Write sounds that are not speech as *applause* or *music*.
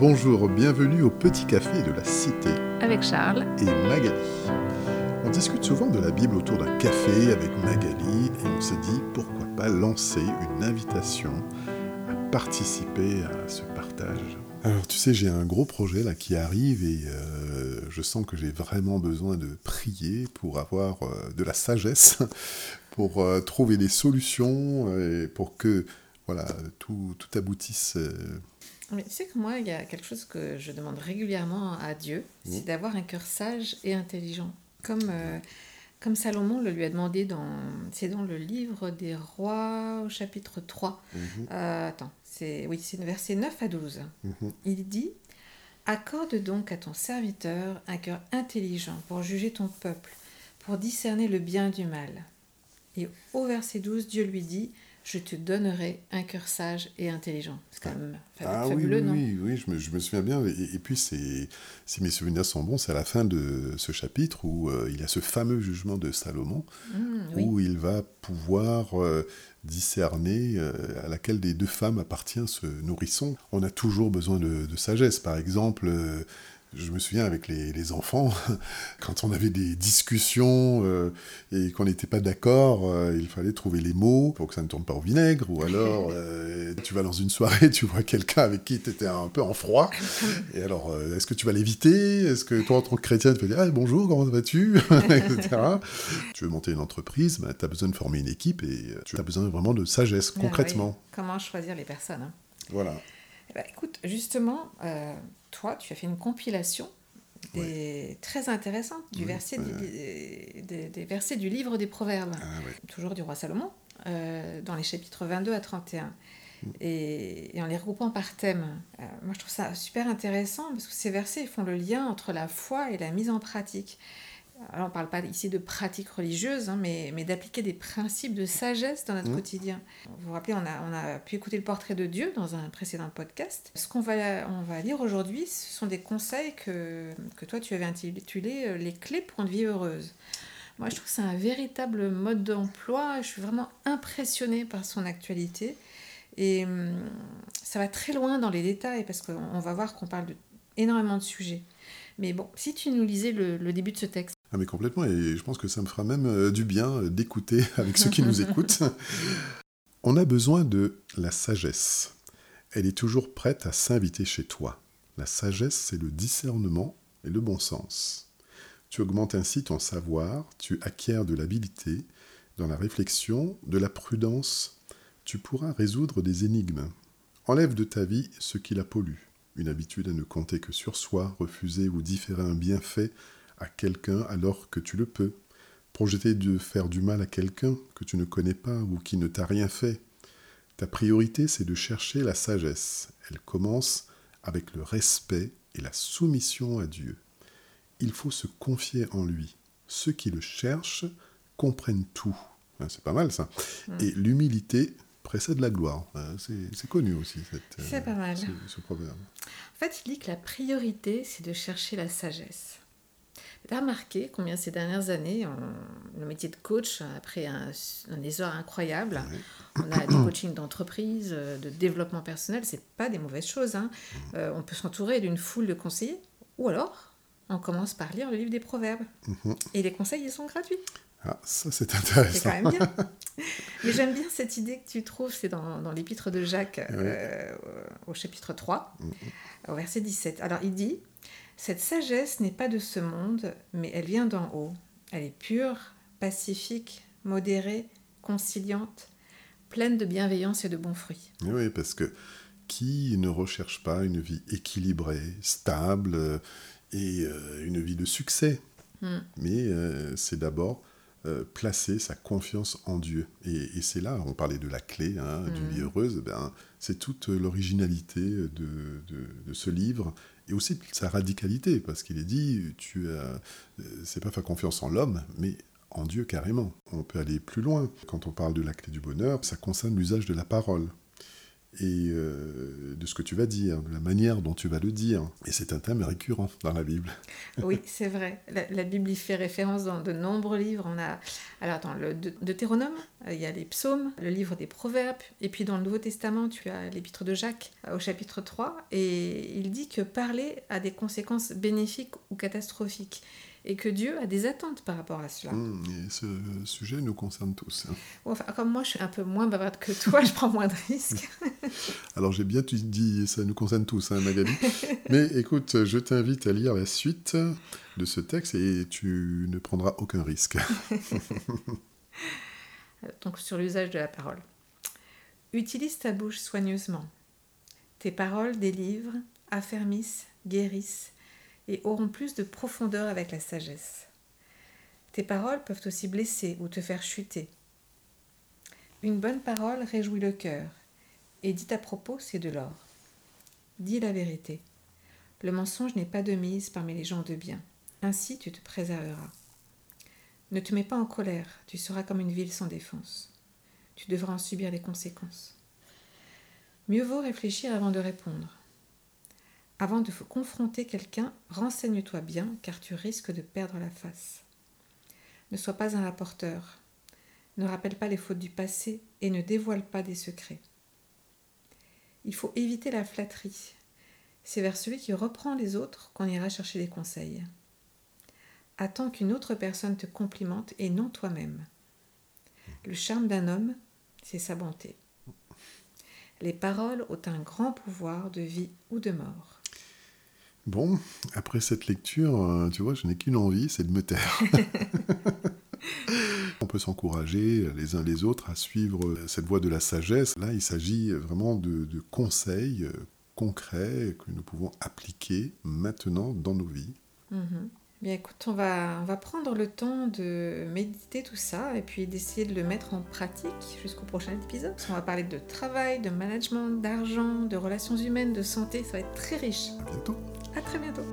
Bonjour, bienvenue au Petit Café de la Cité. Avec Charles. Et Magali. On discute souvent de la Bible autour d'un café avec Magali et on s'est dit pourquoi pas lancer une invitation à participer à ce partage. Alors tu sais, j'ai un gros projet là qui arrive et euh, je sens que j'ai vraiment besoin de prier pour avoir euh, de la sagesse, *laughs* pour euh, trouver des solutions et pour que voilà, tout, tout aboutisse mais tu sais que moi, il y a quelque chose que je demande régulièrement à Dieu, c'est d'avoir un cœur sage et intelligent. Comme, euh, comme Salomon le lui a demandé dans, c'est dans le livre des rois au chapitre 3. Mhm. Euh, attends, c'est, oui, c'est verset 9 à 12. Mhm. Il dit, Accorde donc à ton serviteur un cœur intelligent pour juger ton peuple, pour discerner le bien du mal. Et au verset 12, Dieu lui dit, je te donnerai un cœur sage et intelligent. C'est quand même ah, fabuleux, oui, non Oui, oui, je me, je me, souviens bien. Et, puis, si mes souvenirs sont bons, c'est à la fin de ce chapitre où euh, il y a ce fameux jugement de Salomon, mmh, où il va pouvoir euh, discerner euh, à laquelle des deux femmes appartient ce nourrisson. On a toujours besoin de, de sagesse. Par exemple, je me souviens avec les, enfants, *laughs* quand on avait des discussions euh, et qu'on n'était pas d'accord, euh, il fallait trouver les mots pour que ça ne tourne pas au vinaigre. Ou alors, *laughs* euh, tu vas dans une soirée, tu vois quelqu'un avec qui tu étais un peu en froid. *laughs* Et alors, est-ce que tu vas l'éviter? Est-ce que toi, en tant que chrétien, tu vas dire ah, bonjour, comment vas-tu? Tu veux monter une entreprise, bah, tu as besoin de former une équipe et tu as besoin vraiment de sagesse, ah concrètement. Comment choisir les personnes hein? Voilà. Eh ben, écoute, justement, toi, tu as fait une compilation des... très intéressante du verset des, versets du livre des Proverbes, ah, toujours du roi Salomon, euh, dans les chapitres 22 à 31. Mm. Et, en les regroupant par thème. Euh, moi, je trouve ça super intéressant parce que ces versets font le lien entre la foi et la mise en pratique. Alors, on ne parle pas ici de pratiques religieuses, hein, mais, mais d'appliquer des principes de sagesse dans notre mmh. quotidien. Vous vous rappelez, on a, on a pu écouter le portrait de Dieu dans un précédent podcast. Ce qu'on va, on va lire aujourd'hui, ce sont des conseils que, que toi, tu avais intitulé euh, Les clés pour une vie heureuse. Moi, je trouve que c'est un véritable mode d'emploi. Je suis vraiment impressionnée par son actualité. Et hum, ça va très loin dans les détails parce qu'on va voir qu'on parle de énormément de sujets. Mais bon, si tu nous lisais le début de ce texte. Ah mais complètement, et je pense que ça me fera même euh, du bien euh, d'écouter *laughs* avec ceux qui nous écoutent. *laughs* On a besoin de la sagesse. Elle est toujours prête à s'inviter chez toi. La sagesse, c'est le discernement et le bon sens. Tu augmentes ainsi ton savoir, tu acquiers de l'habilité dans la réflexion, de la prudence, tu pourras résoudre des énigmes. Enlève de ta vie ce qui la pollue, une habitude à ne compter que sur soi, refuser ou différer un bienfait à quelqu'un alors que tu le peux. Projeter de faire du mal à quelqu'un que tu ne connais pas ou qui ne t'a rien fait. Ta priorité, c'est de chercher la sagesse. Elle commence avec le respect et la soumission à Dieu. Il faut se confier en lui. Ceux qui le cherchent comprennent tout. Hein, c'est pas mal ça. Mm. Et l'humilité précède la gloire. Hein, c'est connu aussi. C'est pas mal. Ce, proverbe. En fait, il dit que la priorité, c'est de chercher la sagesse. Tu as remarqué combien ces dernières années, le métier de coach a pris un, essor incroyable? On a des coachings d'entreprise, euh, de développement personnel, c'est pas des mauvaises choses. Hein. Euh, on peut s'entourer d'une foule de conseillers, ou alors on commence par lire le livre des proverbes. Mm-hmm. Et les conseils, ils sont gratuits. Ah, ça c'est intéressant. C'est quand même bien. *laughs* Mais j'aime bien cette idée que tu trouves, c'est dans, dans l'épître de Jacques euh, au chapitre 3, mm-hmm. au verset 17. Alors il dit cette sagesse n'est pas de ce monde, mais elle vient d'en haut. Elle est pure, pacifique, modérée, conciliante, pleine de bienveillance et de bons fruits. Oui, parce que qui ne recherche pas une vie équilibrée, stable euh, et euh, une vie de succès? Hmm. Mais euh, c'est d'abord placer sa confiance en Dieu. Et, c'est là, on parlait de la clé hein, d'une vie hmm. heureuse, ben, c'est toute l'originalité de, de, ce livre et aussi sa radicalité, parce qu'il est dit, tu as, c'est pas faire confiance en l'homme, mais en Dieu carrément. On peut aller plus loin. Quand on parle de la clé du bonheur, ça concerne l'usage de la parole. Et euh, de ce que tu vas dire, de la manière dont tu vas le dire. Et c'est un thème récurrent dans la Bible. *laughs* oui, c'est vrai. La, Bible y fait référence dans de nombreux livres. On a, alors dans le Deutéronome, euh, il y a les psaumes, le livre des proverbes, et puis dans le Nouveau Testament, tu as l'épître de Jacques euh, au chapitre 3, et il dit que parler a des conséquences bénéfiques ou catastrophiques et que Dieu a des attentes par rapport à cela. Mmh, et ce sujet nous concerne tous. Hein. Enfin, comme moi, je suis un peu moins bavarde que toi, je prends moins de risques. *laughs* Alors j'ai bien dit, ça nous concerne tous, hein, Magali. Mais écoute, je t'invite à lire la suite de ce texte et tu ne prendras aucun risque. *laughs* Donc sur l'usage de la parole. Utilise ta bouche soigneusement. Tes paroles délivrent, affermissent, guérissent et auront plus de profondeur avec la sagesse. Tes paroles peuvent aussi blesser ou te faire chuter. Une bonne parole réjouit le cœur, et dit à propos, c'est de l'or. Dis la vérité. Le mensonge n'est pas de mise parmi les gens de bien. Ainsi tu te préserveras. Ne te mets pas en colère, tu seras comme une ville sans défense. Tu devras en subir les conséquences. Mieux vaut réfléchir avant de répondre. Avant de confronter quelqu'un, renseigne-toi bien car tu risques de perdre la face. Ne sois pas un rapporteur. Ne rappelle pas les fautes du passé et ne dévoile pas des secrets. Il faut éviter la flatterie. C'est vers celui qui reprend les autres qu'on ira chercher des conseils. Attends qu'une autre personne te complimente et non toi-même. Le charme d'un homme, c'est sa bonté. Les paroles ont un grand pouvoir de vie ou de mort. Bon, après cette lecture, euh, tu vois, je n'ai qu'une envie, c'est de me taire. *laughs* On peut s'encourager les uns les autres à suivre cette voie de la sagesse. Là, il s'agit vraiment de, conseils euh, concrets que nous pouvons appliquer maintenant dans nos vies. Mhm. Bien écoute, on va, on va prendre le temps de méditer tout ça et puis d'essayer de le mettre en pratique jusqu'au prochain épisode. On va parler de travail, de management, d'argent, de relations humaines, de santé. Ça va être très riche. À bientôt. À très bientôt.